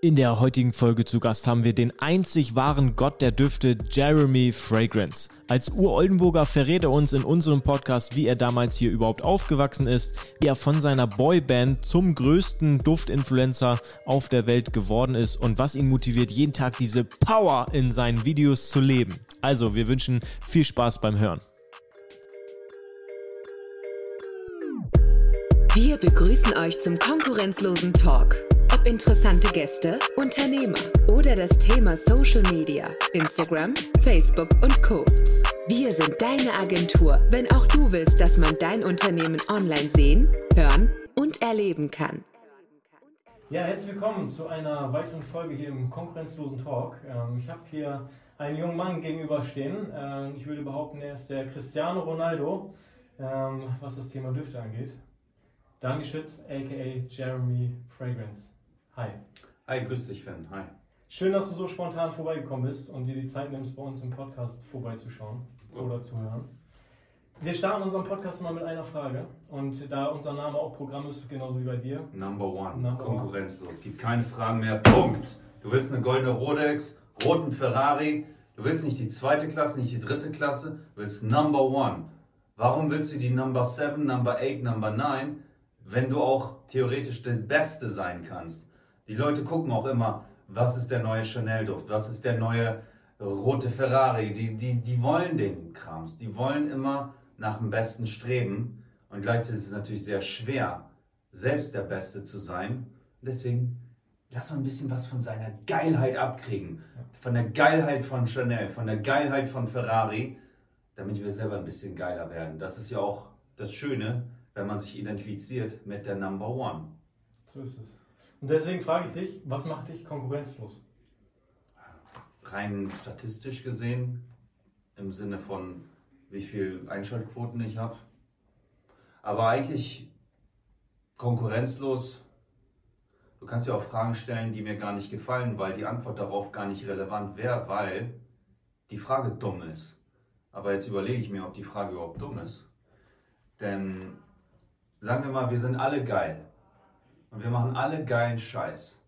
In der heutigen Folge zu Gast haben wir den einzig wahren Gott der Düfte, Jeremy Fragrance. Als Ur-Oldenburger verrät er uns in unserem Podcast, wie er damals hier überhaupt aufgewachsen ist, wie er von seiner Boyband zum größten Duftinfluencer auf der Welt geworden ist und was ihn motiviert, jeden Tag diese Power in seinen Videos zu leben. Also, wir wünschen viel Spaß beim Hören. Wir begrüßen euch zum konkurrenzlosen Talk. Ob interessante Gäste, Unternehmer oder das Thema Social Media, Instagram, Facebook und Co. Wir sind deine Agentur, wenn auch du willst, dass man dein Unternehmen online sehen, hören und erleben kann. Ja, herzlich willkommen zu einer weiteren Folge hier im konkurrenzlosen Talk. Ähm, ich habe hier einen jungen Mann gegenüberstehen. Ähm, ich würde behaupten, er ist der Cristiano Ronaldo, ähm, was das Thema Düfte angeht. Daniel Schütz, aka Jeremy Fragrance. Hi. Hi, grüß dich, Finn. Hi. Schön, dass du so spontan vorbeigekommen bist und dir die Zeit nimmst, bei uns im Podcast vorbeizuschauen oh. oder zu hören. Wir starten unseren Podcast mal mit einer Frage. Und da unser Name auch Programm ist, genauso wie bei dir. Number one. Number Konkurrenzlos. One. Gibt keine Fragen mehr. Punkt. Du willst eine goldene Rolex, roten Ferrari. Du willst nicht die zweite Klasse, nicht die dritte Klasse. Du willst Number one. Warum willst du die Number seven, Number eight, Number nine, wenn du auch theoretisch der Beste sein kannst? Die Leute gucken auch immer, was ist der neue Chanel-Duft, was ist der neue rote Ferrari. Die, die, die wollen den Krams, die wollen immer nach dem Besten streben. Und gleichzeitig ist es natürlich sehr schwer, selbst der Beste zu sein. Deswegen lass mal ein bisschen was von seiner Geilheit abkriegen. Von der Geilheit von Chanel, von der Geilheit von Ferrari, damit wir selber ein bisschen geiler werden. Das ist ja auch das Schöne, wenn man sich identifiziert mit der Number One. So ist es. Und deswegen frage ich dich, was macht dich konkurrenzlos? Rein statistisch gesehen, im Sinne von wie viel Einschaltquoten ich habe. Aber eigentlich konkurrenzlos. Du kannst ja auch Fragen stellen, die mir gar nicht gefallen, weil die Antwort darauf gar nicht relevant wäre, weil die Frage dumm ist. Aber jetzt überlege ich mir, ob die Frage überhaupt dumm ist. Denn sagen wir mal, wir sind alle geil und wir machen alle geilen Scheiß.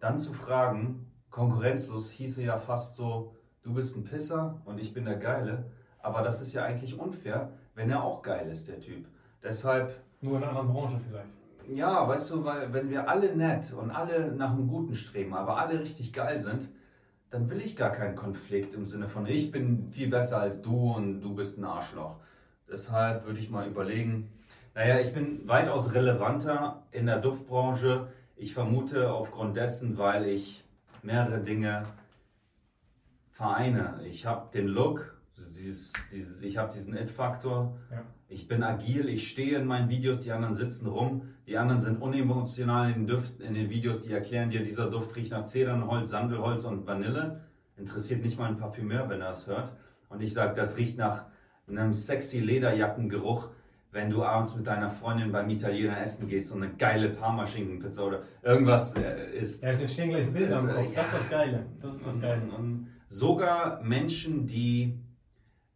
Dann zu fragen, konkurrenzlos hieße ja fast so, du bist ein Pisser und ich bin der Geile. Aber das ist ja eigentlich unfair, wenn er auch geil ist, der Typ. Deshalb. Nur in einer anderen Branche vielleicht. Ja, weißt du, weil wenn wir alle nett und alle nach dem Guten streben, aber alle richtig geil sind, dann will ich gar keinen Konflikt im Sinne von, ich bin viel besser als du und du bist ein Arschloch. Deshalb würde ich mal überlegen, naja, ich bin weitaus relevanter in der Duftbranche. Ich vermute aufgrund dessen, weil ich mehrere Dinge vereine. Ich habe den Look, dieses, dieses, ich habe diesen It-Faktor. Ja. Ich bin agil, ich stehe in meinen Videos, die anderen sitzen rum. Die anderen sind unemotional in den, Düften, in den Videos, die erklären dir, dieser Duft riecht nach Zedernholz, Sandelholz und Vanille. Interessiert nicht mal ein Parfümeur, wenn er das hört. Und ich sage, das riecht nach einem sexy Lederjackengeruch wenn du abends mit deiner Freundin beim Italiener essen gehst und eine geile Parmaschinkenpizza oder irgendwas äh, isst. Ja, es entstehen gleich Bilder im Kopf. Das ist das Geile. Das ist das Geile. Und, und sogar Menschen, die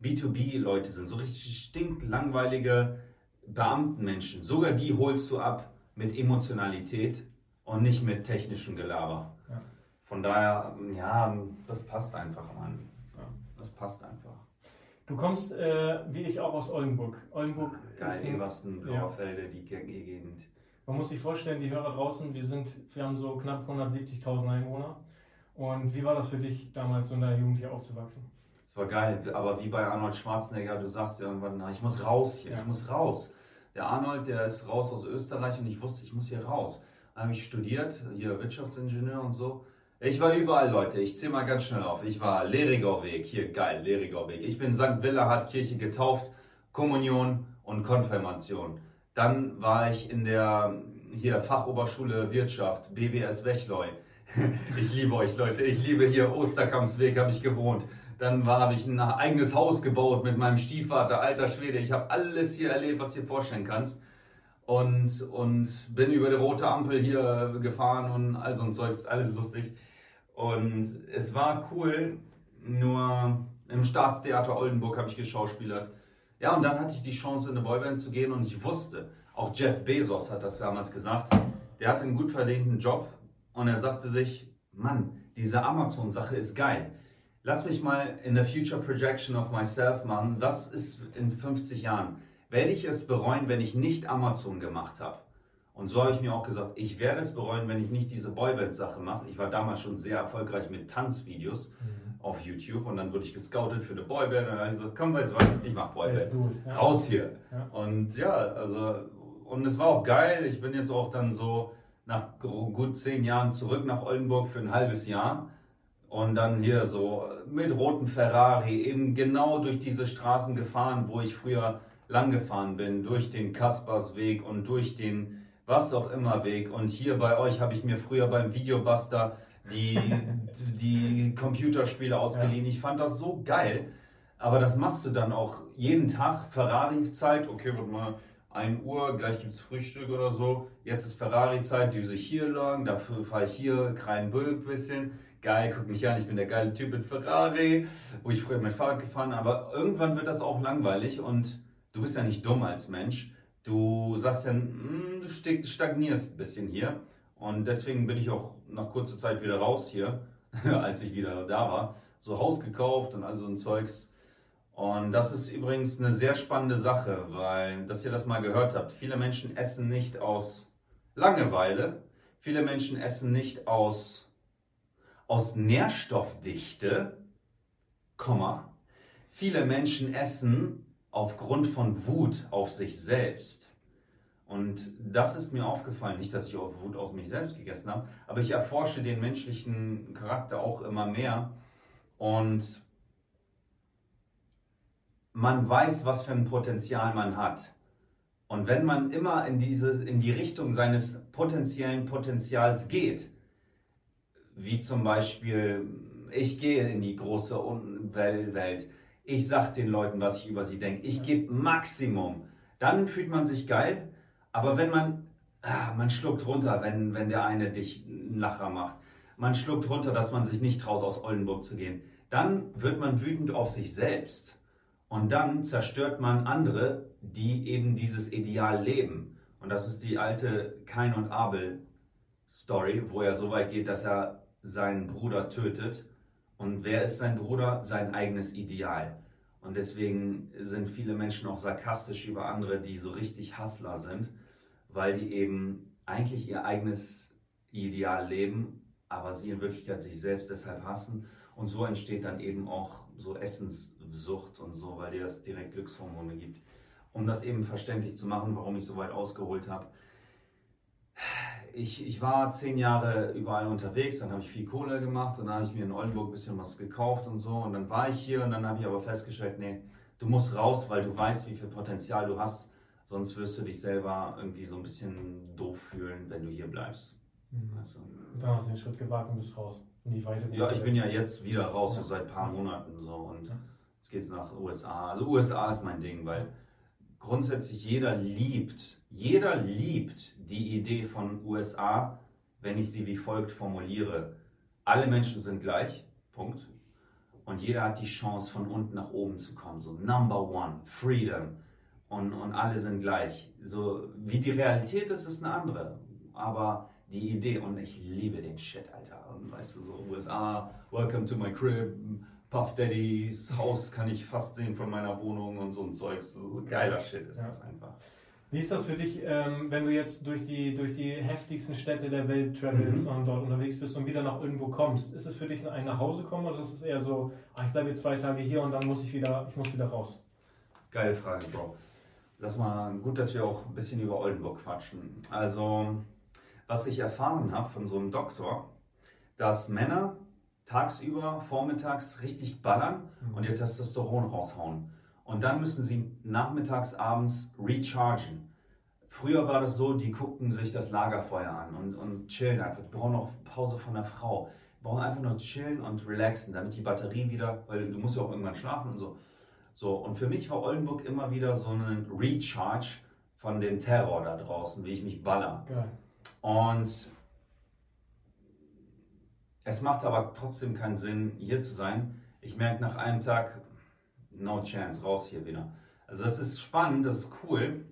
B2B-Leute sind, so richtig stinklangweilige Beamtenmenschen, sogar die holst du ab mit Emotionalität und nicht mit technischem Gelaber. Ja. Von daher, ja, das passt einfach, Mann. Ja, das passt einfach. Du kommst, äh, wie ich, auch aus Oldenburg. Oldenburg Geil, ist ein, Wasten, Blauerfelde, ja. die Gegend. Man muss sich vorstellen, die Hörer draußen, wir, sind, wir haben so knapp 170.000 Einwohner. Und wie war das für dich damals, so in deiner Jugend hier aufzuwachsen? Es war geil, aber wie bei Arnold Schwarzenegger, du sagst ja irgendwann, na, ich muss raus hier, ja. ich muss raus. Der Arnold, der ist raus aus Österreich und ich wusste, ich muss hier raus. Dann habe ich studiert, hier Wirtschaftsingenieur und so. Ich war überall, Leute. Ich zähle mal ganz schnell auf. Ich war Lerigauweg, hier geil, Lerigauweg. Ich bin St. Willehard Kirche getauft, Kommunion und Konfirmation. Dann war ich in der hier Fachoberschule Wirtschaft, BBS Wechleu. ich liebe euch, Leute. Ich liebe hier Osterkampsweg, habe ich gewohnt. Dann habe ich ein eigenes Haus gebaut mit meinem Stiefvater, alter Schwede. Ich habe alles hier erlebt, was du dir vorstellen kannst und, und bin über die rote Ampel hier gefahren und all so ein Zeugs, alles lustig. Und es war cool, nur im Staatstheater Oldenburg habe ich geschauspielert. Ja, und dann hatte ich die Chance, in eine Boyband zu gehen und ich wusste, auch Jeff Bezos hat das damals gesagt, der hatte einen gut verdienten Job und er sagte sich, Mann, diese Amazon-Sache ist geil. Lass mich mal in der Future Projection of myself machen. Was ist in 50 Jahren? Werde ich es bereuen, wenn ich nicht Amazon gemacht habe? Und so habe ich mir auch gesagt, ich werde es bereuen, wenn ich nicht diese Boyband-Sache mache. Ich war damals schon sehr erfolgreich mit Tanzvideos mhm. auf YouTube und dann wurde ich gescoutet für eine Boyband und dann habe ich gesagt, komm, weißt du was, ich mache Boyband. Ja. Raus hier. Ja. Und ja, also, und es war auch geil. Ich bin jetzt auch dann so nach gut zehn Jahren zurück nach Oldenburg für ein halbes Jahr. Und dann hier so mit rotem Ferrari eben genau durch diese Straßen gefahren, wo ich früher lang gefahren bin, durch den Kaspersweg und durch den was auch immer Weg. Und hier bei euch habe ich mir früher beim Videobuster die, die Computerspiele ausgeliehen. Ja. Ich fand das so geil. Aber das machst du dann auch jeden Tag. Ferrari-Zeit, okay, warte mal, 1 Uhr, gleich gibt es Frühstück oder so. Jetzt ist Ferrari-Zeit, düse ich hier lang, dafür fahre ich hier Kreinbülk ein bisschen. Geil, guck mich an, ich bin der geile Typ mit Ferrari, wo ich früher mein Fahrrad gefahren Aber irgendwann wird das auch langweilig und du bist ja nicht dumm als Mensch. Du sagst dann, hm, du stagnierst ein bisschen hier. Und deswegen bin ich auch nach kurzer Zeit wieder raus hier, als ich wieder da war. So Haus gekauft und all so ein Zeugs. Und das ist übrigens eine sehr spannende Sache, weil, dass ihr das mal gehört habt, viele Menschen essen nicht aus Langeweile, viele Menschen essen nicht aus, aus Nährstoffdichte, Komma. Viele Menschen essen aufgrund von Wut auf sich selbst. Und das ist mir aufgefallen, nicht, dass ich auf Wut auf mich selbst gegessen habe, aber ich erforsche den menschlichen Charakter auch immer mehr und man weiß, was für ein Potenzial man hat. Und wenn man immer in, diese, in die Richtung seines potenziellen Potenzials geht, wie zum Beispiel, ich gehe in die große Welt, ich sag den Leuten, was ich über sie denke. Ich gebe Maximum. Dann fühlt man sich geil. Aber wenn man, ah, man schluckt runter, wenn, wenn der eine dich einen Lacher macht. Man schluckt runter, dass man sich nicht traut, aus Oldenburg zu gehen. Dann wird man wütend auf sich selbst. Und dann zerstört man andere, die eben dieses Ideal leben. Und das ist die alte Kain und Abel Story, wo er so weit geht, dass er seinen Bruder tötet und wer ist sein Bruder? Sein eigenes Ideal. Und deswegen sind viele Menschen auch sarkastisch über andere, die so richtig Hassler sind, weil die eben eigentlich ihr eigenes Ideal leben, aber sie in Wirklichkeit sich selbst deshalb hassen. Und so entsteht dann eben auch so Essenssucht und so, weil dir das direkt Glückshormone gibt. Um das eben verständlich zu machen, warum ich so weit ausgeholt habe ich, ich war zehn Jahre überall unterwegs, dann habe ich viel Kohle gemacht und dann habe ich mir in Oldenburg ein bisschen was gekauft und so. Und dann war ich hier und dann habe ich aber festgestellt, nee, du musst raus, weil du weißt, wie viel Potenzial du hast. Sonst wirst du dich selber irgendwie so ein bisschen doof fühlen, wenn du hier bleibst. Mhm. Also, dann hast du den Schritt gewagt und bist raus. In die weite ja, ich bin ja jetzt wieder raus, ja. so seit ein paar Monaten so. Und ja. jetzt geht es nach USA. Also USA ist mein Ding, weil grundsätzlich jeder liebt jeder liebt die Idee von USA, wenn ich sie wie folgt formuliere. Alle Menschen sind gleich, Punkt. Und jeder hat die Chance, von unten nach oben zu kommen. So Number One, Freedom. Und, und alle sind gleich. So wie die Realität ist, ist eine andere. Aber die Idee, und ich liebe den Shit, Alter. Und weißt du, so USA, Welcome to my crib, Puff Daddys Haus kann ich fast sehen von meiner Wohnung und so ein Zeugs. So geiler Shit ist ja. das einfach. Wie ist das für dich, ähm, wenn du jetzt durch die, durch die heftigsten Städte der Welt travelst mhm. und dort unterwegs bist und wieder nach irgendwo kommst? Ist es für dich ein nach Hause kommen oder ist es eher so, ach, ich bleibe jetzt zwei Tage hier und dann muss ich wieder, ich muss wieder raus? Geile Frage, Bro. Lass mal, gut, dass wir auch ein bisschen über Oldenburg quatschen. Also, was ich erfahren habe von so einem Doktor, dass Männer tagsüber, vormittags richtig ballern mhm. und ihr Testosteron raushauen. Und dann müssen sie nachmittags, abends rechargen. Früher war das so, die guckten sich das Lagerfeuer an und, und chillen einfach. Die brauchen auch Pause von der Frau. Die brauchen einfach nur chillen und relaxen, damit die Batterie wieder, weil du musst ja auch irgendwann schlafen und so. So, und für mich war Oldenburg immer wieder so ein Recharge von dem Terror da draußen, wie ich mich baller. Geil. Und es macht aber trotzdem keinen Sinn, hier zu sein. Ich merke nach einem Tag, no chance, raus hier wieder. Also das ist spannend, das ist cool.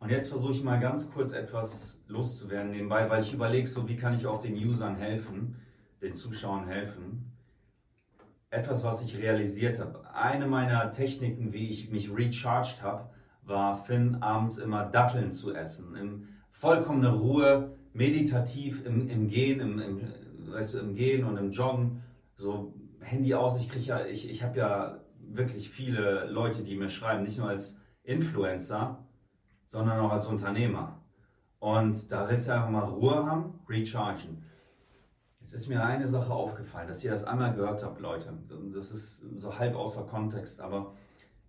Und jetzt versuche ich mal ganz kurz etwas loszuwerden nebenbei, weil ich überlege, so wie kann ich auch den Usern helfen, den Zuschauern helfen. Etwas, was ich realisiert habe. Eine meiner Techniken, wie ich mich recharged habe, war Finn abends immer Datteln zu essen. In vollkommener Ruhe, meditativ im, im Gehen, im, im, weißt du, im Gehen und im Joggen. So Handy aus. Ich kriege ja, ich, ich habe ja wirklich viele Leute, die mir schreiben, nicht nur als Influencer, sondern auch als Unternehmer. Und da willst du einfach mal Ruhe haben, rechargen. Jetzt ist mir eine Sache aufgefallen, dass ihr das einmal gehört habt, Leute. Das ist so halb außer Kontext, aber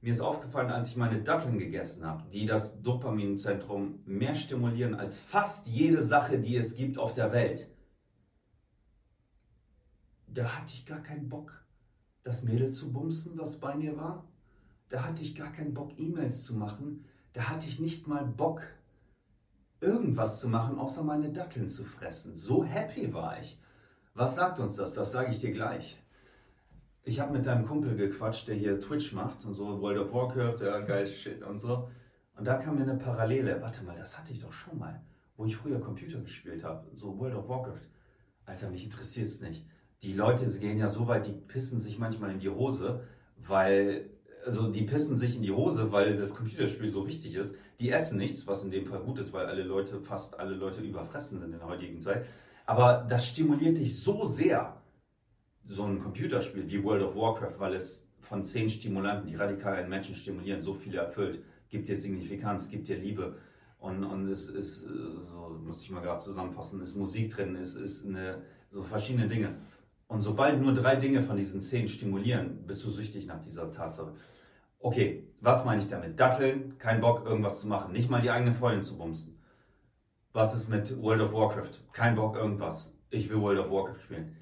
mir ist aufgefallen, als ich meine Datteln gegessen habe, die das Dopaminzentrum mehr stimulieren als fast jede Sache, die es gibt auf der Welt. Da hatte ich gar keinen Bock, das Mädel zu bumsen, was bei mir war. Da hatte ich gar keinen Bock, E-Mails zu machen. Da hatte ich nicht mal Bock, irgendwas zu machen, außer meine Datteln zu fressen. So happy war ich. Was sagt uns das? Das sage ich dir gleich ich habe mit deinem Kumpel gequatscht, der hier Twitch macht und so, World of Warcraft, ja, geil Shit und so. Und da kam mir eine Parallele. Warte mal, das hatte ich doch schon mal, wo ich früher Computer gespielt habe, so World of Warcraft. Alter, mich interessiert es nicht. Die Leute gehen ja so weit, die pissen sich manchmal in die Hose, weil, also die pissen sich in die Hose, weil das Computerspiel so wichtig ist. Die essen nichts, was in dem Fall gut ist, weil alle Leute, fast alle Leute überfressen sind in der heutigen Zeit. Aber das stimuliert dich so sehr, so ein Computerspiel wie World of Warcraft, weil es von zehn Stimulanten, die radikal einen Menschen stimulieren, so viele erfüllt, gibt dir Signifikanz, gibt dir Liebe. Und, und es ist, äh, so muss ich mal gerade zusammenfassen, ist Musik drin, es ist eine, so verschiedene Dinge. Und sobald nur drei Dinge von diesen zehn stimulieren, bist du süchtig nach dieser Tatsache. Okay, was meine ich damit? Datteln, kein Bock, irgendwas zu machen, nicht mal die eigene Freundin zu bumsen. Was ist mit World of Warcraft? Kein Bock, irgendwas. Ich will World of Warcraft spielen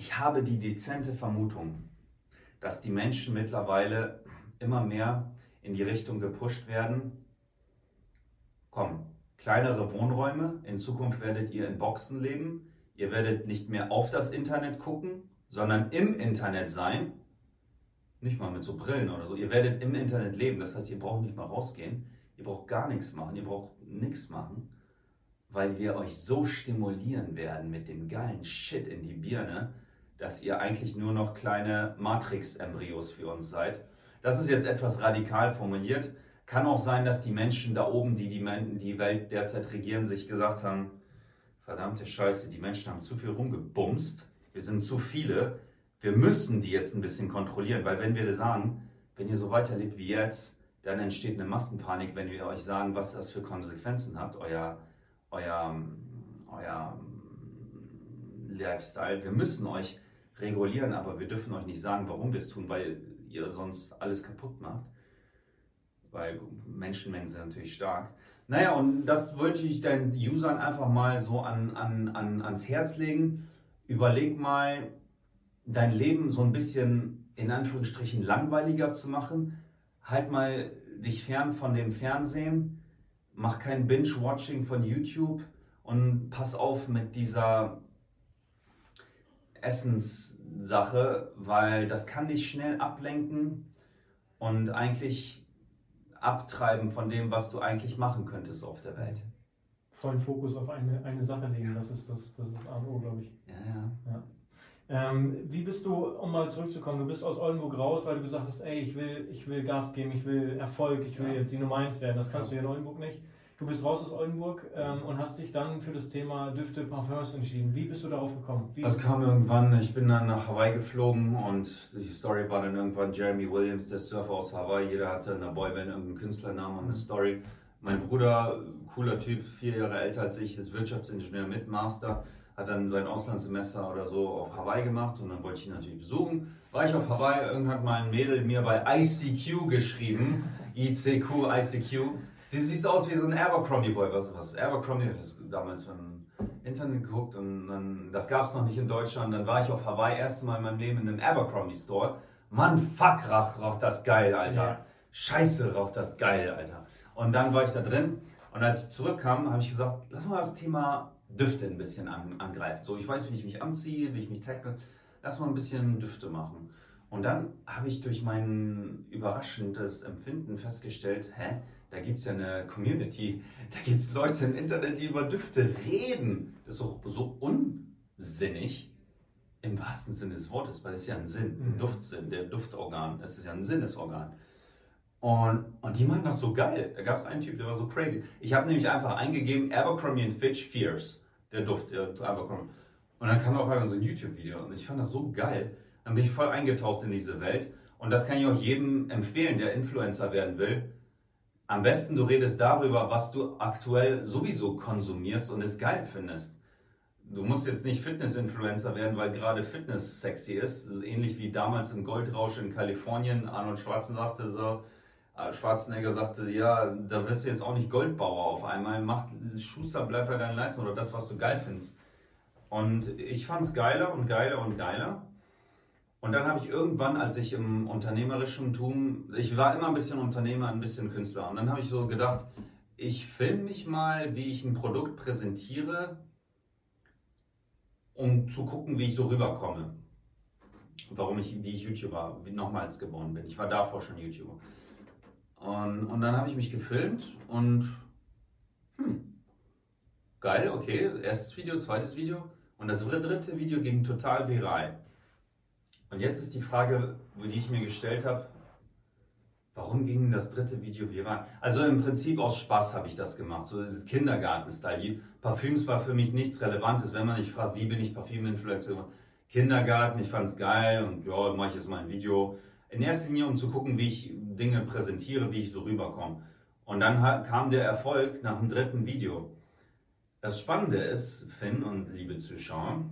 ich habe die dezente Vermutung, dass die Menschen mittlerweile immer mehr in die Richtung gepusht werden. Komm, kleinere Wohnräume, in Zukunft werdet ihr in Boxen leben, ihr werdet nicht mehr auf das Internet gucken, sondern im Internet sein. Nicht mal mit so Brillen oder so. Ihr werdet im Internet leben. Das heißt, ihr braucht nicht mal rausgehen. Ihr braucht gar nichts machen. Ihr braucht nichts machen, weil wir euch so stimulieren werden mit dem geilen Shit in die Birne, dass ihr eigentlich nur noch kleine Matrix-Embryos für uns seid. Das ist jetzt etwas radikal formuliert. Kann auch sein, dass die Menschen da oben, die die, Welt derzeit regieren, sich gesagt haben, verdammte Scheiße, die Menschen haben zu viel rumgebumst, wir sind zu viele, wir müssen die jetzt ein bisschen kontrollieren, weil wenn wir sagen, wenn ihr so weiterlebt wie jetzt, dann entsteht eine Massenpanik, wenn wir euch sagen, was das für Konsequenzen hat, euer, euer, euer Lifestyle. Wir müssen euch regulieren, aber wir dürfen euch nicht sagen, warum wir es tun, weil ihr sonst alles kaputt macht. Weil Menschenmengen sind natürlich stark. Naja, und das wollte ich deinen Usern einfach mal so an, an, an, ans Herz legen. Überleg mal, dein Leben so ein bisschen in Anführungsstrichen langweiliger zu machen. Halt mal dich fern von dem Fernsehen. Mach kein Binge-Watching von YouTube und pass auf mit dieser Essenssache, weil das kann dich schnell ablenken und eigentlich abtreiben von dem, was du eigentlich machen könntest auf der Welt. Vollen Fokus auf eine, eine Sache legen, das ist das, das ist A und O, glaube ich. Ja, ja. ja. Ähm, wie bist du, um mal zurückzukommen, du bist aus Oldenburg raus, weil du gesagt hast, ey, ich will, ich will Gas geben, ich will Erfolg, ich will ja. jetzt die Nummer 1 werden. Das kannst ja. du hier in Oldenburg nicht. Du bist raus aus Oldenburg ähm, und hast dich dann für das Thema Düfte, Parfums entschieden. Wie bist du darauf gekommen? Wie das kam irgendwann, ich bin dann nach Hawaii geflogen und die Story war dann irgendwann Jeremy Williams, der Surfer aus Hawaii. Jeder hatte in der Boyband irgendeinen Künstlernamen und eine Story. Mein Bruder, cooler Typ, vier Jahre älter als ich, ist Wirtschaftsingenieur mit Master, hat dann sein Auslandssemester oder so auf Hawaii gemacht und dann wollte ich ihn natürlich besuchen. War ich auf Hawaii, irgendwann hat mal ein Mädel mir bei ICQ geschrieben, ICQ, ICQ Du siehst aus wie so ein Abercrombie-Boy. Was, was Abercrombie? Ich habe damals von Internet geguckt und dann, das gab es noch nicht in Deutschland. Dann war ich auf Hawaii erste Mal in meinem Leben in einem Abercrombie-Store. Mann, fuck, raucht rauch das geil, Alter. Ja. Scheiße, raucht das geil, Alter. Und dann war ich da drin und als ich zurückkam, habe ich gesagt, lass mal das Thema Düfte ein bisschen an, angreifen. So, ich weiß, wie ich mich anziehe, wie ich mich tackle. Lass mal ein bisschen Düfte machen. Und dann habe ich durch mein überraschendes Empfinden festgestellt, hä, Da gibt es ja eine Community, da gibt es Leute im Internet, die über Düfte reden. Das ist doch so unsinnig im wahrsten Sinne des Wortes, weil es ja ein Sinn, ein mhm. Duftsinn, der Duftorgan, es ist ja ein Sinnesorgan. Und, und die machen das so geil. Da gab es einen Typ, der war so crazy. Ich habe nämlich einfach eingegeben, Abercrombie Fitch Fierce, der Duft, der Abercrombie. Und dann kam auch so ein YouTube-Video und ich fand das so geil. Dann bin ich voll eingetaucht in diese Welt. Und das kann ich auch jedem empfehlen, der Influencer werden will. Am besten du redest darüber, was du aktuell sowieso konsumierst und es geil findest. Du musst jetzt nicht Fitness-Influencer werden, weil gerade Fitness sexy ist. Ist ähnlich wie damals im Goldrausch in Kalifornien. Arnold Schwarzenegger sagte so, äh, Schwarzenegger sagte, ja, da wirst du jetzt auch nicht Goldbauer auf einmal. Mach Schuster, bleib bei deinen Leistungen oder das, was du geil findest. Und ich fand es geiler und geiler und geiler. Und dann habe ich irgendwann, als ich im unternehmerischen Tum, ich war immer ein bisschen Unternehmer, ein bisschen Künstler. Und dann habe ich so gedacht, ich filme mich mal, wie ich ein Produkt präsentiere, um zu gucken, wie ich so rüberkomme. Warum ich, wie ich YouTuber nochmals geworden bin. Ich war davor schon YouTuber. Und, und dann habe ich mich gefilmt und hm, geil, okay, erstes Video, zweites Video. Und das dritte Video ging total viral. Und jetzt ist die Frage, die ich mir gestellt habe, warum ging das dritte Video viral? Also im Prinzip aus Spaß habe ich das gemacht, so Kindergarten-Style. Parfüms war für mich nichts Relevantes, wenn man nicht fragt, wie bin ich Parfüm-Influencer. Kindergarten, ich fand es geil und ja, mache ich jetzt mal ein Video. In erster Linie, um zu gucken, wie ich Dinge präsentiere, wie ich so rüberkomme. Und dann kam der Erfolg nach dem dritten Video. Das Spannende ist, Finn und liebe Zuschauer,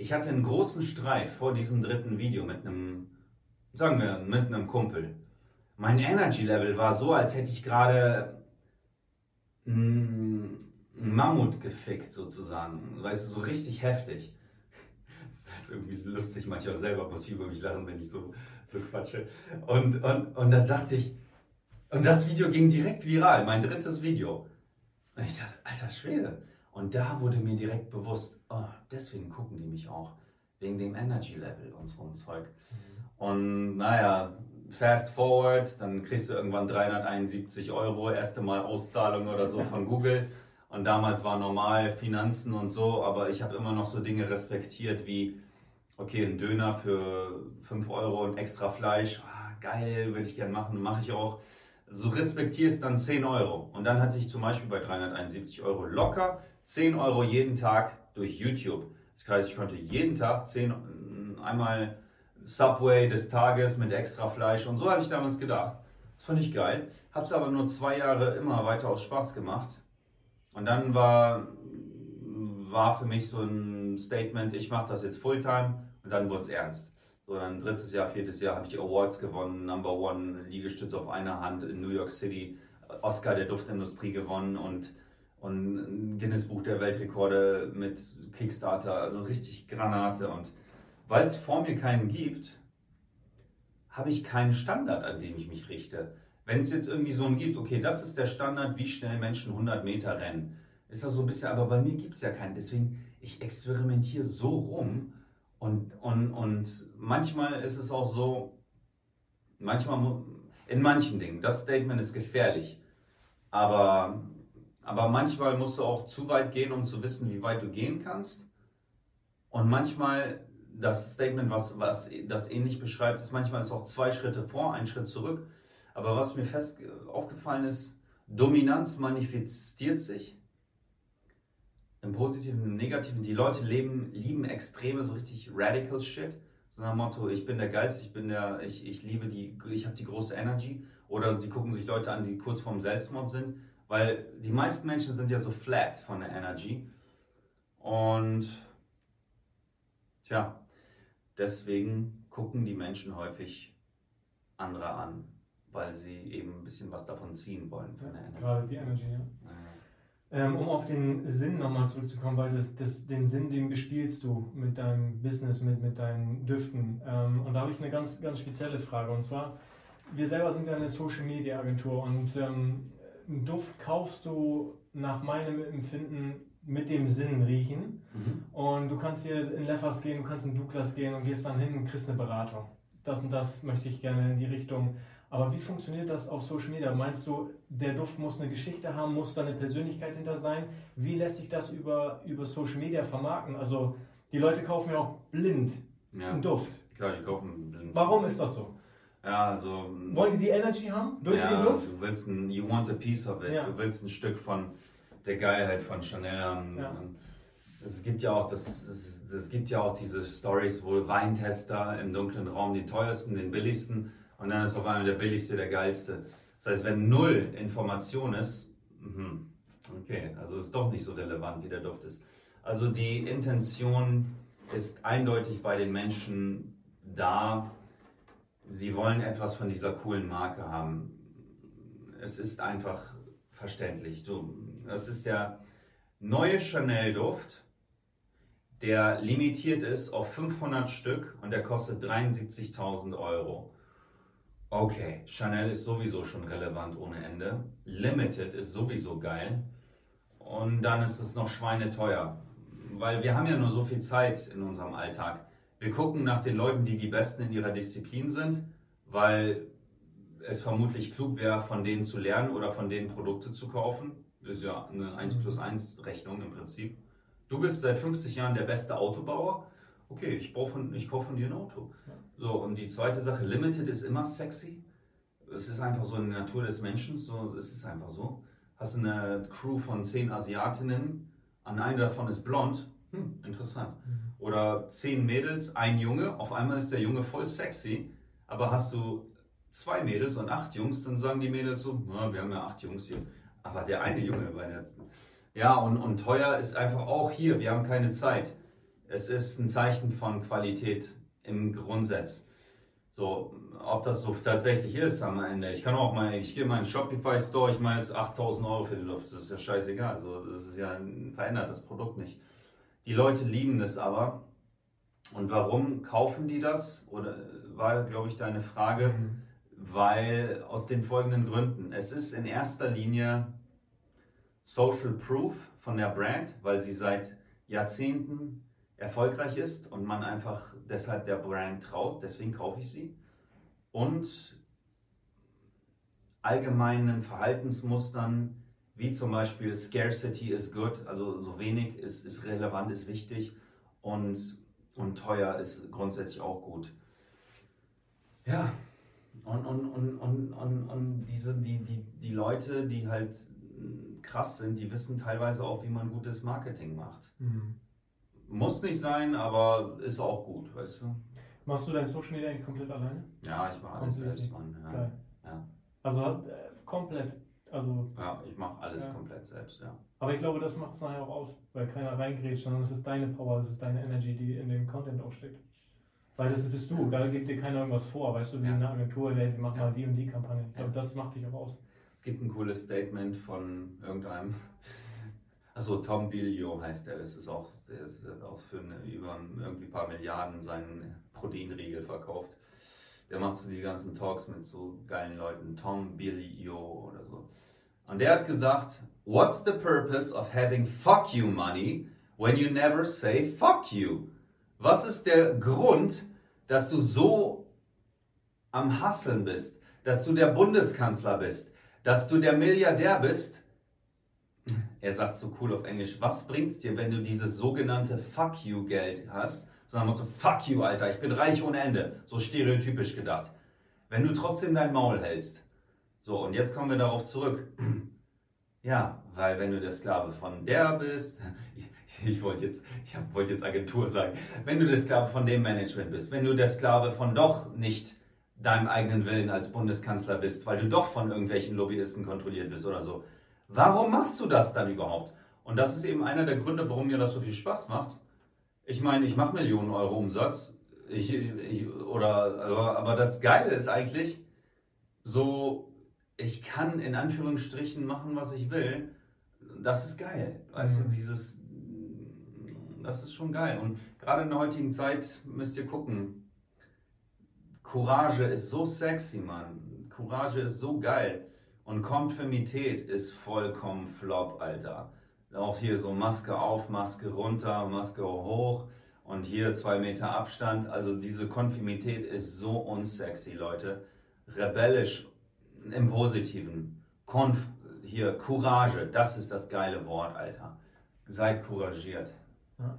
ich hatte einen großen Streit vor diesem dritten Video mit einem, sagen wir, mit einem Kumpel. Mein Energy Level war so, als hätte ich gerade einen Mammut gefickt sozusagen. Weißt du, so richtig heftig. Das ist irgendwie lustig, manchmal selber muss ich über mich lachen, wenn ich so, so quatsche. Und, und, und dann dachte ich, und das Video ging direkt viral, mein drittes Video. Und ich dachte, alter Schwede. Und da wurde mir direkt bewusst, oh, deswegen gucken die mich auch. Wegen dem Energy Level und so ein Zeug. Mhm. Und naja, fast forward, dann kriegst du irgendwann 371 Euro, erste Mal Auszahlung oder so von Google. Und damals war normal Finanzen und so, aber ich habe immer noch so Dinge respektiert wie, okay, ein Döner für 5 Euro und extra Fleisch, ah, geil, würde ich gerne machen, mache ich auch. So respektierst dann 10 Euro. Und dann hatte ich zum Beispiel bei 371 Euro locker 10 Euro jeden Tag durch YouTube. Das heißt, ich konnte jeden Tag 10, einmal Subway des Tages mit extra Fleisch und so habe ich damals gedacht. Das fand ich geil. Habe es aber nur zwei Jahre immer weiter aus Spaß gemacht. Und dann war, war für mich so ein Statement, ich mache das jetzt Fulltime und dann wurde es ernst. So, dann drittes Jahr, viertes Jahr habe ich Awards gewonnen, Number One, Liegestütz auf einer Hand in New York City, Oscar der Duftindustrie gewonnen und und ein Guinness Buch der Weltrekorde mit Kickstarter, also richtig Granate. Und weil es vor mir keinen gibt, habe ich keinen Standard, an dem ich mich richte. Wenn es jetzt irgendwie so einen gibt, okay, das ist der Standard, wie schnell Menschen 100 Meter rennen, ist das so ein bisschen, aber bei mir gibt es ja keinen. Deswegen, ich experimentiere so rum und, und, und manchmal ist es auch so, manchmal, in manchen Dingen, das Statement ist gefährlich, aber aber manchmal musst du auch zu weit gehen, um zu wissen, wie weit du gehen kannst. Und manchmal, das Statement, was, was das ähnlich beschreibt, ist manchmal ist auch zwei Schritte vor, ein Schritt zurück. Aber was mir fest aufgefallen ist, Dominanz manifestiert sich. Im Positiven, im Negativen. Die Leute leben, lieben Extreme, so richtig radical shit. So nach dem Motto, ich bin der Geist, ich bin der, ich, ich liebe die, ich habe die große Energy. Oder die gucken sich Leute an, die kurz vorm Selbstmord sind. Weil die meisten Menschen sind ja so flat von der Energy. Und tja, deswegen gucken die Menschen häufig andere an, weil sie eben ein bisschen was davon ziehen wollen von der Energy. Gerade die Energy, ja. Ähm, um auf den Sinn nochmal zurückzukommen, weil das, das, den Sinn, den bespielst du mit deinem Business, mit, mit deinen Düften. Ähm, und da habe ich eine ganz, ganz spezielle Frage. Und zwar, wir selber sind ja eine Social Media Agentur und ähm, einen Duft kaufst du nach meinem Empfinden mit dem Sinn riechen. Mhm. Und du kannst hier in Leffers gehen, du kannst in Douglas gehen und gehst dann hin und kriegst eine Beratung. Das und das möchte ich gerne in die Richtung. Aber wie funktioniert das auf Social Media? Meinst du, der Duft muss eine Geschichte haben, muss da eine Persönlichkeit hinter sein? Wie lässt sich das über, über Social Media vermarkten? Also die Leute kaufen ja auch blind ja. einen Duft. Klar, die kaufen blind. Warum ist das so? Ja, also. Wollen die die Energy haben? Durch ja, den Duft? Du willst ein, you want a piece of it. Ja. Du willst ein Stück von der Geilheit von Chanel. Ja. Es gibt ja auch das, es, es gibt ja auch diese Stories, wo Weintester im dunklen Raum den teuersten, den billigsten und dann ist auf einmal der billigste der geilste. Das heißt, wenn null Information ist, mh, okay, also ist doch nicht so relevant, wie der Duft ist. Also die Intention ist eindeutig bei den Menschen da. Sie wollen etwas von dieser coolen Marke haben. Es ist einfach verständlich. So, das ist der neue Chanel-Duft, der limitiert ist auf 500 Stück und der kostet 73.000 Euro. Okay, Chanel ist sowieso schon relevant ohne Ende. Limited ist sowieso geil. Und dann ist es noch schweineteuer. Weil wir haben ja nur so viel Zeit in unserem Alltag. Wir gucken nach den Leuten, die die Besten in ihrer Disziplin sind, weil es vermutlich klug wäre, von denen zu lernen oder von denen Produkte zu kaufen. Das ist ja eine 1 plus 1 Rechnung im Prinzip. Du bist seit 50 Jahren der beste Autobauer okay, ich, von, ich kaufe von dir ein Auto. So, und die zweite Sache, Limited ist immer sexy. Es ist einfach so in der Natur des Menschen, so, es ist einfach so. Hast eine Crew von zehn Asiatinnen, an einer davon ist blond, hm, interessant. Oder zehn Mädels, ein Junge, auf einmal ist der Junge voll sexy, aber hast du zwei Mädels und acht Jungs, dann sagen die Mädels so, na, wir haben ja acht Jungs hier. Aber der eine Junge bei der. Ja, und, und teuer ist einfach auch hier, wir haben keine Zeit es ist ein Zeichen von Qualität im Grundsatz. So, ob das so tatsächlich ist am Ende. Ich kann auch mal, ich gehe mal in den Shopify Store, ich meine jetzt 8000 Euro für die Luft, das ist ja scheißegal. Also, das ist ja, verändert das Produkt nicht. Die Leute lieben es aber. Und warum kaufen die das? Oder war, glaube ich, deine Frage? Mhm. Weil aus den folgenden Gründen. Es ist in erster Linie Social Proof von der Brand, weil sie seit Jahrzehnten erfolgreich ist und man einfach deshalb der Brand traut, deswegen kaufe ich sie. Und allgemeinen Verhaltensmustern, wie zum Beispiel Scarcity is good, also so wenig ist, ist relevant, ist wichtig und, und teuer ist grundsätzlich auch gut. Ja, und, und, und, und, und, und diese, die, die, die Leute, die halt krass sind, die wissen teilweise auch, wie man gutes Marketing macht. Mhm. Muss nicht sein, aber ist auch gut, weißt du. Machst du dein Social Media eigentlich komplett alleine? Ja, ich mache alles selbst, Mann. Ja. ja. Also äh, komplett. Also, ja, ich mache alles ja. komplett selbst, ja. Aber ich glaube, das macht es nachher auch aus, weil keiner reingrätscht, sondern es ist deine Power, es ist deine Energy, die in dem Content auch steckt. Weil das bist du, da gibt dir keiner irgendwas vor, weißt du, wie ja. eine Agentur, hey, wir machen mal die und die Kampagne. Ich glaube, das macht dich auch aus. Es gibt ein cooles Statement von irgendeinem also Tom Bilio heißt er, das ist auch, der ist auch für eine, über irgendwie ein paar Milliarden seinen Proteinriegel verkauft. Der macht so die ganzen Talks mit so geilen Leuten, Tom Bilio oder so. Und der hat gesagt, What's the purpose of having fuck you money when you never say fuck you? Was ist der Grund, dass du so am Hasseln bist, dass du der Bundeskanzler bist, dass du der Milliardär bist er sagt so cool auf Englisch, was bringt's dir, wenn du dieses sogenannte Fuck you Geld hast? So nach Motto, fuck you, Alter, ich bin reich ohne Ende. So stereotypisch gedacht. Wenn du trotzdem dein Maul hältst. So, und jetzt kommen wir darauf zurück. Ja, weil wenn du der Sklave von der bist, ich wollte jetzt, ich wollte jetzt Agentur sagen, wenn du der Sklave von dem Management bist, wenn du der Sklave von doch nicht deinem eigenen Willen als Bundeskanzler bist, weil du doch von irgendwelchen Lobbyisten kontrolliert bist oder so, Warum machst du das dann überhaupt? Und das ist eben einer der Gründe, warum mir das so viel Spaß macht. Ich meine, ich mache Millionen Euro Umsatz. Ich, ich, oder, aber, aber das Geile ist eigentlich, so, ich kann in Anführungsstrichen machen, was ich will. Das ist geil. Weißt mhm. du, dieses, das ist schon geil. Und gerade in der heutigen Zeit müsst ihr gucken. Courage ist so sexy, Mann. Courage ist so geil. Und Konfirmität ist vollkommen flop, Alter. Auch hier so Maske auf, Maske runter, Maske hoch und hier zwei Meter Abstand. Also diese Konfirmität ist so unsexy, Leute. rebellisch im Positiven. Konf hier, Courage, das ist das geile Wort, Alter. Seid couragiert. Ja.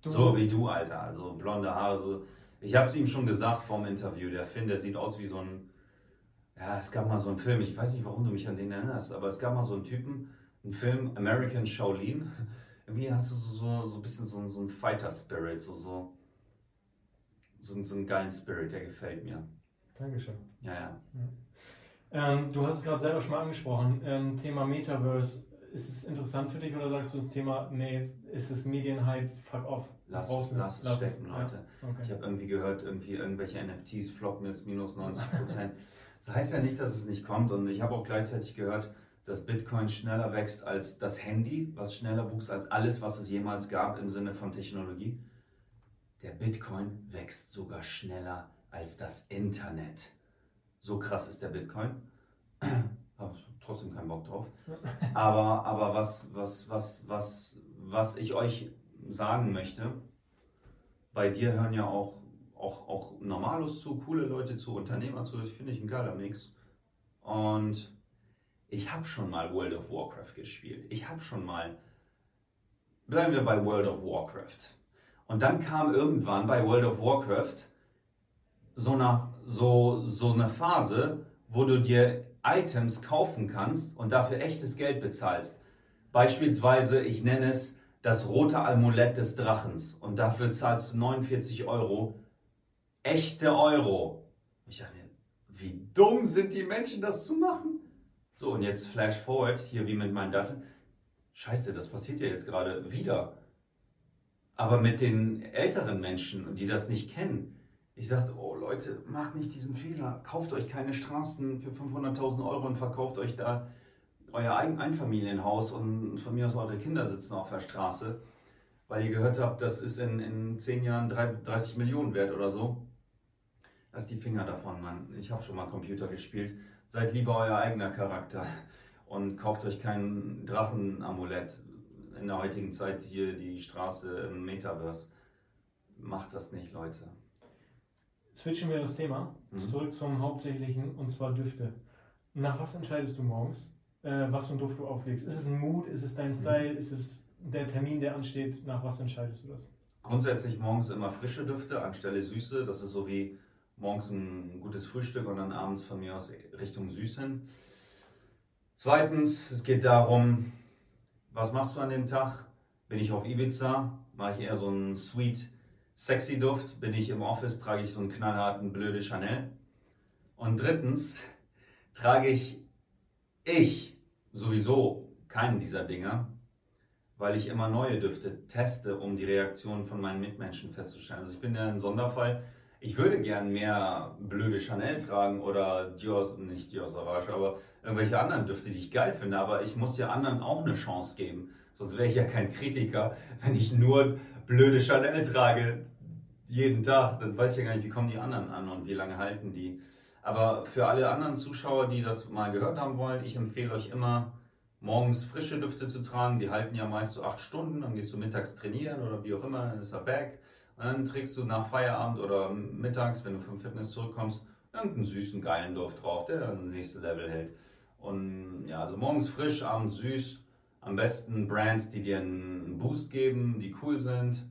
So wie du, Alter. Also blonde Haare, so. Ich habe es ihm schon gesagt vom Interview. Der Finn, der sieht aus wie so ein. Ja, es gab mal so einen Film, ich weiß nicht, warum du mich an den erinnerst, aber es gab mal so einen Typen, einen Film, American Shaolin. Irgendwie hast du so, so, so ein bisschen so, so einen Fighter-Spirit, so, so, so, so einen geilen Spirit, der gefällt mir. Dankeschön. Ja, ja. ja. Ähm, du hast es gerade selber schon mal angesprochen. Ähm, Thema Metaverse. Ist es interessant für dich oder sagst du das Thema, nee, ist es Medienhype, fuck off? Lass, lass, lass es stecken, Leute. Ja. Okay. Ich habe irgendwie gehört, irgendwie irgendwelche NFTs floppen jetzt minus 90 Prozent. das heißt ja nicht, dass es nicht kommt. Und ich habe auch gleichzeitig gehört, dass Bitcoin schneller wächst als das Handy, was schneller wuchs als alles, was es jemals gab im Sinne von Technologie. Der Bitcoin wächst sogar schneller als das Internet. So krass ist der Bitcoin. Habe trotzdem keinen Bock drauf. Aber, aber was, was, was, was, was ich euch sagen möchte, bei dir hören ja auch, auch, auch Normalos zu, coole Leute zu, Unternehmer zu, das finde ich ein geiler Mix. Und ich habe schon mal World of Warcraft gespielt. Ich habe schon mal, bleiben wir bei World of Warcraft. Und dann kam irgendwann bei World of Warcraft so eine, so, so eine Phase, wo du dir Items kaufen kannst und dafür echtes Geld bezahlst. Beispielsweise, ich nenne es das rote Amulett des Drachens und dafür zahlst du 49 Euro. Echte Euro. Ich dachte mir, wie dumm sind die Menschen, das zu machen? So, und jetzt flash forward, hier wie mit meinen Datteln. Scheiße, das passiert ja jetzt gerade wieder. Aber mit den älteren Menschen, die das nicht kennen, ich sagte, oh Leute, macht nicht diesen Fehler. Kauft euch keine Straßen für 500.000 Euro und verkauft euch da euer Einfamilienhaus und von mir aus eure Kinder sitzen auf der Straße, weil ihr gehört habt, das ist in, in 10 Jahren 30 Millionen wert oder so. Lasst die Finger davon, Mann. Ich habe schon mal Computer gespielt. Seid lieber euer eigener Charakter und kauft euch kein Drachenamulett. In der heutigen Zeit hier die Straße im Metaverse. Macht das nicht, Leute switchen wir das Thema mhm. zurück zum Hauptsächlichen und zwar Düfte. Nach was entscheidest du morgens, äh, was für einen Duft du auflegst? Ist es ein Mood? Ist es dein mhm. Style? Mhm. Ist es der Termin, der ansteht? Nach was entscheidest du das? Grundsätzlich morgens immer frische Düfte anstelle Süße. Das ist so wie morgens ein gutes Frühstück und dann abends von mir aus Richtung Süß hin. Zweitens, es geht darum, was machst du an dem Tag? Bin ich auf Ibiza? Mache ich eher so einen Sweet Sexy Duft, bin ich im Office, trage ich so einen knallharten blöde Chanel. Und drittens trage ich ich sowieso keinen dieser Dinge, weil ich immer neue Düfte teste, um die Reaktion von meinen Mitmenschen festzustellen. Also ich bin ja ein Sonderfall. Ich würde gern mehr blöde Chanel tragen oder Dior, nicht Dior Sauvage, aber irgendwelche anderen Düfte, die ich geil finde. Aber ich muss ja anderen auch eine Chance geben. Sonst wäre ich ja kein Kritiker, wenn ich nur blöde Chanel trage jeden Tag. Dann weiß ich ja gar nicht, wie kommen die anderen an und wie lange halten die. Aber für alle anderen Zuschauer, die das mal gehört haben wollen, ich empfehle euch immer, morgens frische Düfte zu tragen. Die halten ja meist so acht Stunden. Dann gehst du mittags trainieren oder wie auch immer, dann ist er back. Dann trägst du nach Feierabend oder mittags, wenn du vom Fitness zurückkommst, irgendeinen süßen, geilen Duft drauf, der dann das nächste Level hält. Und ja, also morgens frisch, abends süß am besten Brands, die dir einen Boost geben, die cool sind.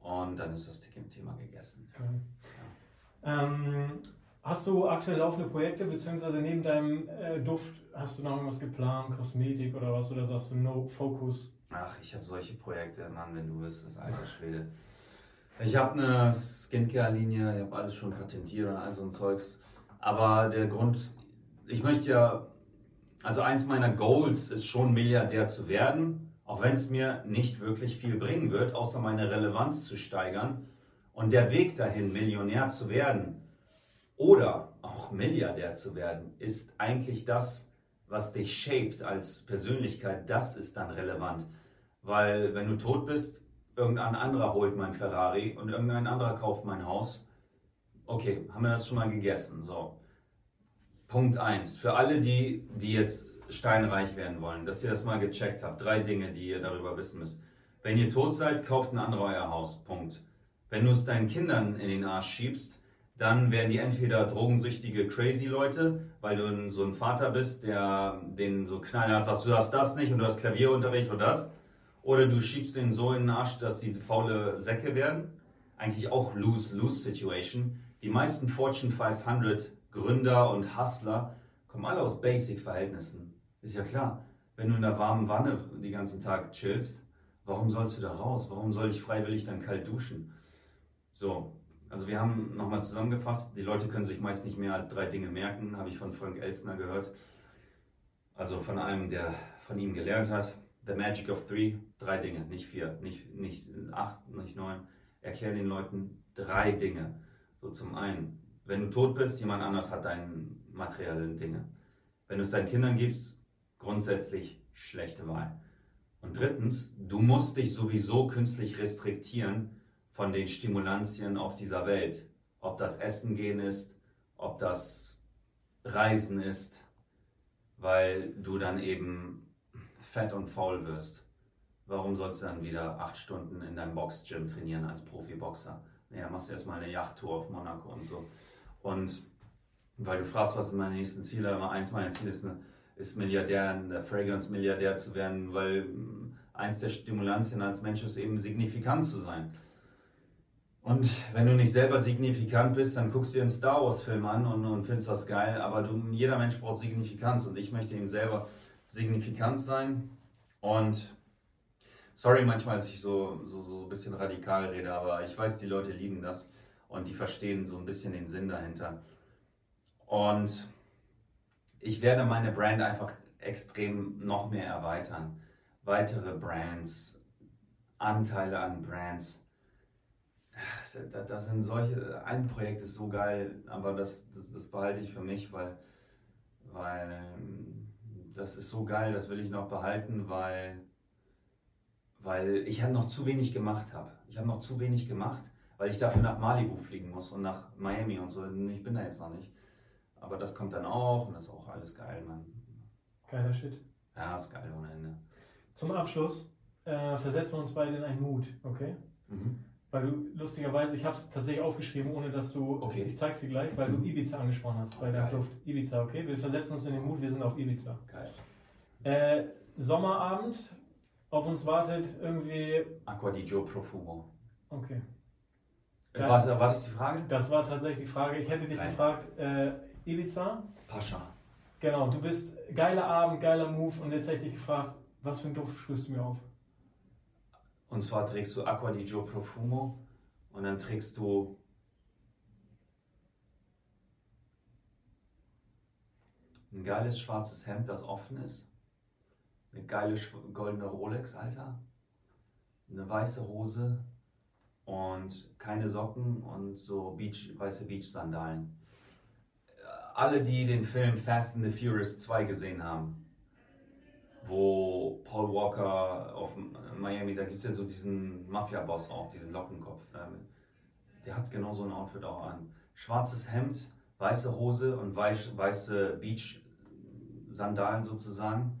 Und dann ist das Thema gegessen. Ja. Ähm, hast du aktuell laufende Projekte, beziehungsweise neben deinem äh, Duft, hast du noch irgendwas geplant, Kosmetik oder was? Oder sagst du No Focus? Ach, ich habe solche Projekte, Mann, wenn du wüsstest, alter Schwede. Ich habe eine Skincare-Linie, ich habe alles schon patentiert und all so ein Zeugs. Aber der Grund, ich möchte ja also eins meiner Goals ist schon Milliardär zu werden, auch wenn es mir nicht wirklich viel bringen wird, außer meine Relevanz zu steigern. Und der Weg dahin, Millionär zu werden oder auch Milliardär zu werden, ist eigentlich das, was dich shaped als Persönlichkeit. Das ist dann relevant. Weil wenn du tot bist, irgendein anderer holt mein Ferrari und irgendein anderer kauft mein Haus. Okay, haben wir das schon mal gegessen. So. Punkt 1. Für alle, die, die jetzt steinreich werden wollen, dass ihr das mal gecheckt habt. Drei Dinge, die ihr darüber wissen müsst. Wenn ihr tot seid, kauft ein anderer euer Haus. Punkt. Wenn du es deinen Kindern in den Arsch schiebst, dann werden die entweder drogensüchtige, crazy Leute, weil du so ein Vater bist, der den so knallhart sagt, du darfst das nicht und du hast Klavierunterricht und das. Oder du schiebst den so in den Arsch, dass sie faule Säcke werden. Eigentlich auch Lose-Lose-Situation. Die meisten Fortune 500 Gründer und Hustler kommen alle aus Basic-Verhältnissen. Ist ja klar. Wenn du in der warmen Wanne den ganzen Tag chillst, warum sollst du da raus? Warum soll ich freiwillig dann kalt duschen? So, also wir haben nochmal zusammengefasst, die Leute können sich meist nicht mehr als drei Dinge merken, habe ich von Frank Elstner gehört. Also von einem, der von ihm gelernt hat. The Magic of Three, drei Dinge, nicht vier, nicht, nicht acht, nicht neun. Erklär den Leuten drei Dinge. So zum einen, wenn du tot bist, jemand anders hat deine materiellen Dinge. Wenn du es deinen Kindern gibst, grundsätzlich schlechte Wahl. Und drittens, du musst dich sowieso künstlich restriktieren von den Stimulantien auf dieser Welt. Ob das Essen gehen ist, ob das Reisen ist, weil du dann eben fett und faul wirst. Warum sollst du dann wieder acht Stunden in deinem Boxgym trainieren als Profiboxer? Naja, machst du erstmal eine Yachttour auf Monaco und so. Und weil du fragst, was sind meine nächsten Ziele, immer eins meiner Ziele ist, eine, ist Milliardär, der Fragrance-Milliardär zu werden, weil mm, eins der Stimulantien als Mensch ist eben signifikant zu sein. Und wenn du nicht selber signifikant bist, dann guckst du dir einen Star Wars-Film an und, und findest das geil. Aber du, jeder Mensch braucht Signifikanz und ich möchte eben selber signifikant sein. Und sorry manchmal, dass ich so, so, so ein bisschen radikal rede, aber ich weiß, die Leute lieben das und die verstehen so ein bisschen den Sinn dahinter. Und ich werde meine Brand einfach extrem noch mehr erweitern. Weitere Brands, Anteile an Brands. Das sind solche, ein Projekt ist so geil, aber das, das, das behalte ich für mich, weil, weil das ist so geil, das will ich noch behalten, weil, weil ich halt noch zu wenig gemacht habe. Ich habe noch zu wenig gemacht, weil ich dafür nach Malibu fliegen muss und nach Miami und so. Ich bin da jetzt noch nicht. Aber das kommt dann auch und das ist auch alles geil, Mann. Geiler Shit. Ja, ist geil ohne Ende. Zum Abschluss äh, versetzen wir uns beide in einen Mut, okay? Mhm. Weil du lustigerweise, ich habe es tatsächlich aufgeschrieben, ohne dass du, okay. ich zeig's dir gleich, weil du mhm. Ibiza angesprochen hast, bei der Kluft. Ibiza, okay? Wir versetzen uns in den Mut, wir sind auf Ibiza. Geil. Äh, Sommerabend, auf uns wartet irgendwie. Aqua di Gio Profumo. Okay. Ja, war, war, das die Frage? Das war tatsächlich die Frage. Ich hätte dich Geil. gefragt, äh, Ibiza. Pascha. Genau, du bist geiler Abend, geiler Move und jetzt hätte ich dich gefragt, was für einen Duft sprühst du mir auf? Und zwar trägst du Aqua di Gio Profumo und dann trägst du ein geiles schwarzes Hemd, das offen ist. Eine geile goldene Rolex, Alter. Eine weiße Hose und keine Socken und so Beach, weiße Beach-Sandalen. Alle, die den Film Fast and the Furious 2 gesehen haben, wo Paul Walker auf Miami, da gibt es ja so diesen Mafia-Boss auch, diesen Lockenkopf. Der hat genau so ein Outfit auch an. Schwarzes Hemd, weiße Hose und weiß, weiße Beach-Sandalen sozusagen,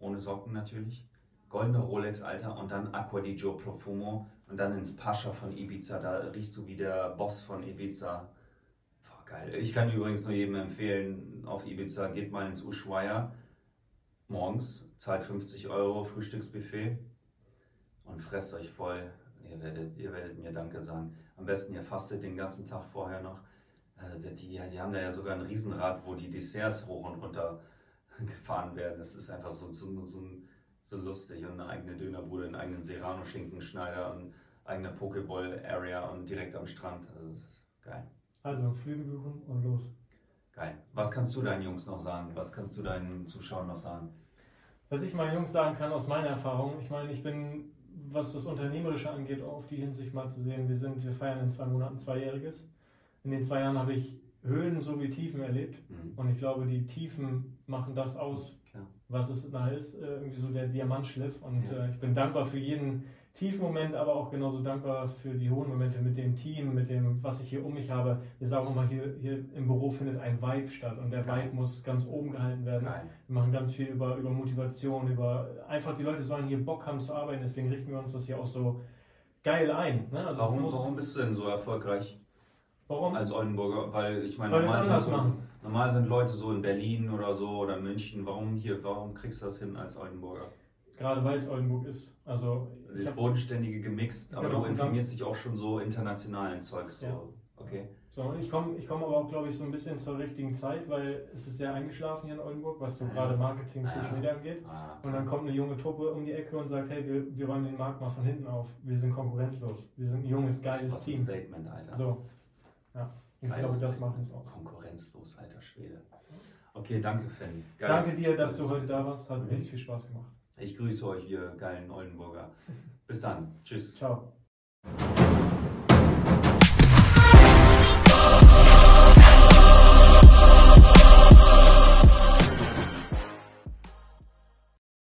ohne Socken natürlich. Goldene Rolex, Alter, und dann Aqua di Gio Profumo und dann ins Pascha von Ibiza. Da riechst du wie der Boss von Ibiza. Boah, geil. Ich kann übrigens nur jedem empfehlen, auf Ibiza geht mal ins Ushuaia morgens, zahlt 50 Euro Frühstücksbuffet und fresst euch voll. Ihr werdet, ihr werdet mir Danke sagen. Am besten ihr fastet den ganzen Tag vorher noch. Die, die, die haben da ja sogar ein Riesenrad, wo die Desserts hoch und runter gefahren werden. Das ist einfach so, so, so, so lustig. Und eine eigene Dönerbude, einen eigenen Serrano-Schinkenschneider und eigene Pokeball-Area und direkt am Strand. Also das ist geil. Also Flüge buchen und los. Geil. Was kannst du deinen Jungs noch sagen? Was kannst du deinen Zuschauern noch sagen? Was ich meinen Jungs sagen kann aus meiner Erfahrung, ich meine, ich bin, was das Unternehmerische angeht, auf die Hinsicht mal zu sehen, wir sind, wir feiern in zwei Monaten zweijähriges. In den zwei Jahren habe ich Höhen sowie Tiefen erlebt. Mhm. Und ich glaube, die Tiefen machen das aus, Klar. was es nachher ist, äh, irgendwie so der Diamantschliff. Und ja. äh, ich bin dankbar für jeden Tiefmoment, aber auch genauso dankbar für die hohen Momente mit dem Team, mit dem, was ich hier um mich habe. Wir sagen mal, hier, hier im Büro findet ein Vibe statt und der Vibe muss ganz oben gehalten werden. Geil. Wir machen ganz viel über, über Motivation, über einfach die Leute sollen hier Bock haben zu arbeiten, deswegen richten wir uns das hier auch so geil ein. Ne? Also warum, warum bist du denn so erfolgreich? Warum? Als Oldenburger, weil ich meine, Weil normal, sind so, normal sind Leute so in Berlin oder so oder München. Warum hier, warum kriegst du das hin als Oldenburger? Gerade weil es Oldenburg ist. Also, Das bodenständige gemixt, aber Genau, du informierst dich auch schon so international in Zeugs. So. Ja. Okay. so, ich komme ich komm aber auch, glaube ich, so ein bisschen zur richtigen Zeit, weil es ist sehr eingeschlafen hier in Oldenburg, was so Ja. gerade Marketing, Social Ja. Media angeht. Ah, Und dann kommt eine junge Truppe um die Ecke und sagt, hey, wir, wir räumen den Markt mal von hinten auf. Wir sind konkurrenzlos. Wir sind ein junges, geiles was ein Team. Statement, Alter. So. Ja. Ich Geiles glaube, das macht uns aus. Konkurrenzlos, alter Schwede. Okay, danke, Finn. Danke dir, dass du heute da warst. Hat Mhm. richtig viel Spaß gemacht. Ich grüße euch, ihr geilen Oldenburger. Bis dann. Tschüss. Ciao.